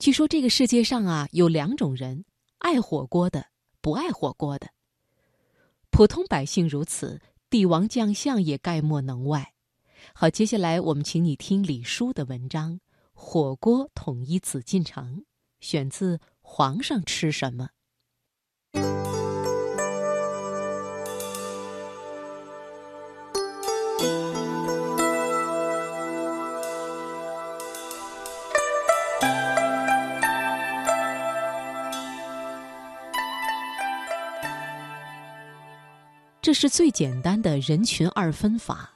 据说这个世界上啊有两种人：爱火锅的，不爱火锅的。普通百姓如此，帝王将相也概莫能外。好，接下来我们请你听李叔的文章《火锅统一紫禁城》，选自《皇上吃什么》。这是最简单的人群二分法，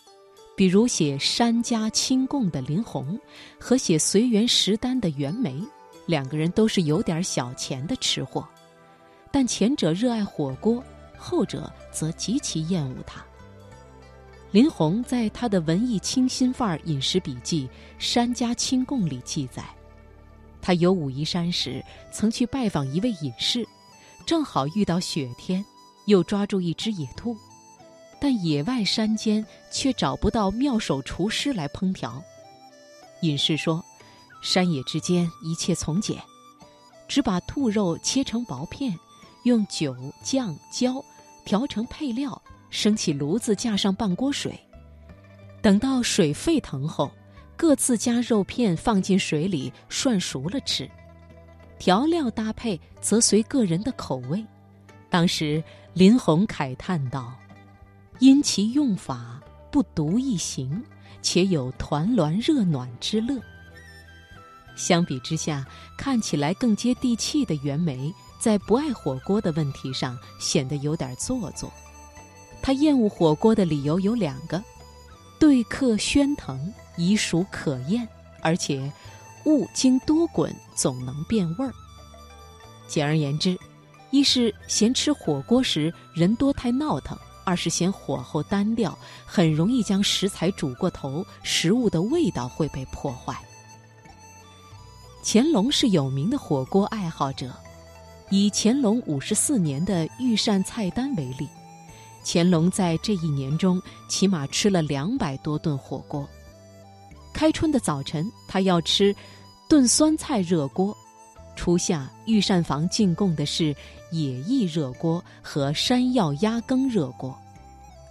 比如写山家清供的林洪和写随园食单的袁枚，两个人都是有点小钱的吃货，但前者热爱火锅，后者则极其厌恶它。林洪在他的文艺清新范儿饮食笔记《山家清供》里记载，他游武夷山时曾去拜访一位隐士，正好遇到雪天。又抓住一只野兔，但野外山间却找不到妙手厨师来烹调。隐士说：“山野之间一切从简，只把兔肉切成薄片，用酒、酱、椒调成配料，升起炉子，架上半锅水。等到水沸腾后，各自加肉片放进水里涮熟了吃。调料搭配则随个人的口味。”当时。林红慨叹道：“因其用法不独一行，且有团栾热暖之乐。”相比之下，看起来更接地气的袁枚，在不爱火锅的问题上显得有点做作。他厌恶火锅的理由有两个：对客喧腾，已属可厌；而且物经多滚，总能变味儿。简而言之。一是嫌吃火锅时人多太闹腾，二是嫌火候单调，很容易将食材煮过头，食物的味道会被破坏。乾隆是有名的火锅爱好者，以乾隆五十四年的御膳菜单为例，乾隆在这一年中起码吃了两百多顿火锅。开春的早晨，他要吃炖酸菜热锅。初夏御膳房进贡的是野意热锅和山药鸭羹热锅，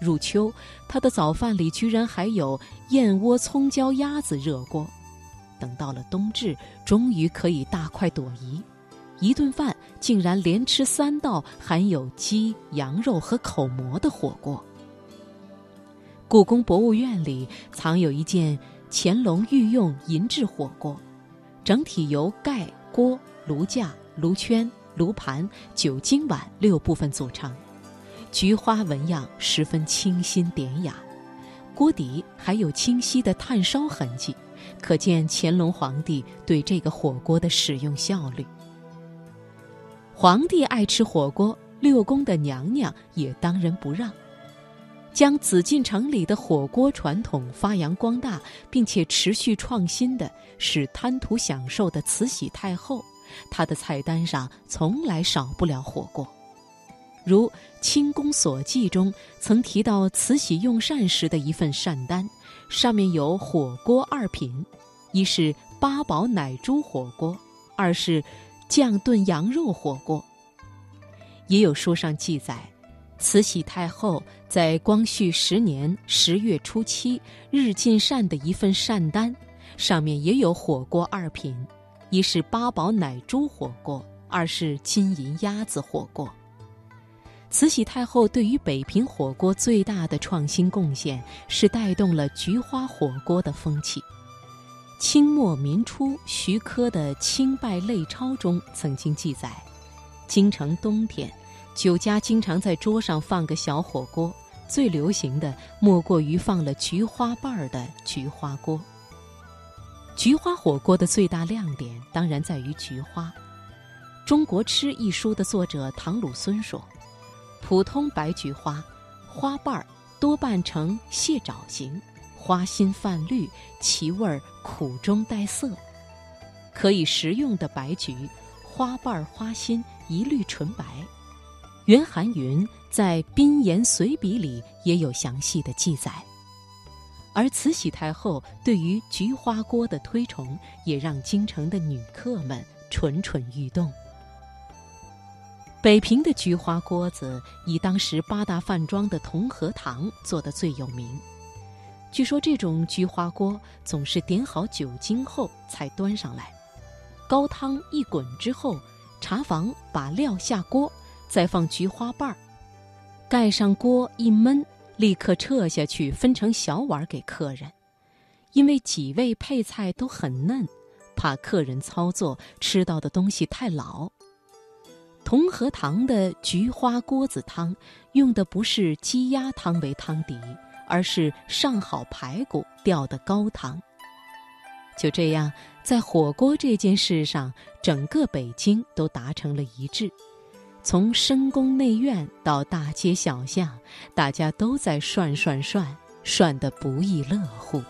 入秋他的早饭里居然还有燕窝葱椒鸭子热锅，等到了冬至，终于可以大快朵颐，一顿饭竟然连吃三道含有鸡、羊肉和口蘑的火锅。故宫博物院里藏有一件乾隆御用银制火锅，整体由盖锅。炉架、炉圈、炉盘、酒精碗六部分组成，菊花纹样十分清新典雅。锅底还有清晰的炭烧痕迹，可见乾隆皇帝对这个火锅的使用效率。皇帝爱吃火锅，六宫的娘娘也当仁不让。将紫禁城里的火锅传统发扬光大，并且持续创新的是贪图享受的慈禧太后。他的菜单上从来少不了火锅，如《清宫所记》中曾提到慈禧用膳时的一份膳单，上面有火锅二品，一是八宝奶猪火锅，二是酱炖羊肉火锅。也有书上记载，慈禧太后在光绪十年十月初七日进膳的一份膳单，上面也有火锅二品。一是八宝奶猪火锅，二是金银鸭子火锅。慈禧太后对于北平火锅最大的创新贡献是带动了菊花火锅的风气。清末民初徐科的《清拜类钞》中曾经记载，京城冬天，酒家经常在桌上放个小火锅，最流行的莫过于放了菊花瓣儿的菊花锅。菊花火锅的最大亮点当然在于菊花。《中国吃》一书的作者唐鲁孙说：“普通白菊花，花瓣儿多半呈蟹爪形，花心泛绿，其味儿苦中带涩。可以食用的白菊，花瓣儿花心一律纯白。”袁寒云在《宾言随笔》里也有详细的记载。而慈禧太后对于菊花锅的推崇，也让京城的女客们蠢蠢欲动。北平的菊花锅子以当时八大饭庄的同和堂做的最有名。据说这种菊花锅总是点好酒精后才端上来，高汤一滚之后，茶房把料下锅，再放菊花瓣儿，盖上锅一焖，立刻撤下去分成小碗给客人。因为几味配菜都很嫩，怕客人操作吃到的东西太老。同和堂的菊花锅子汤，用的不是鸡鸭汤为汤底，而是上好排骨吊的高汤。就这样，在火锅这件事上，整个北京都达成了一致。从深宫内院到大街小巷，大家都在涮涮涮，涮得不亦乐乎。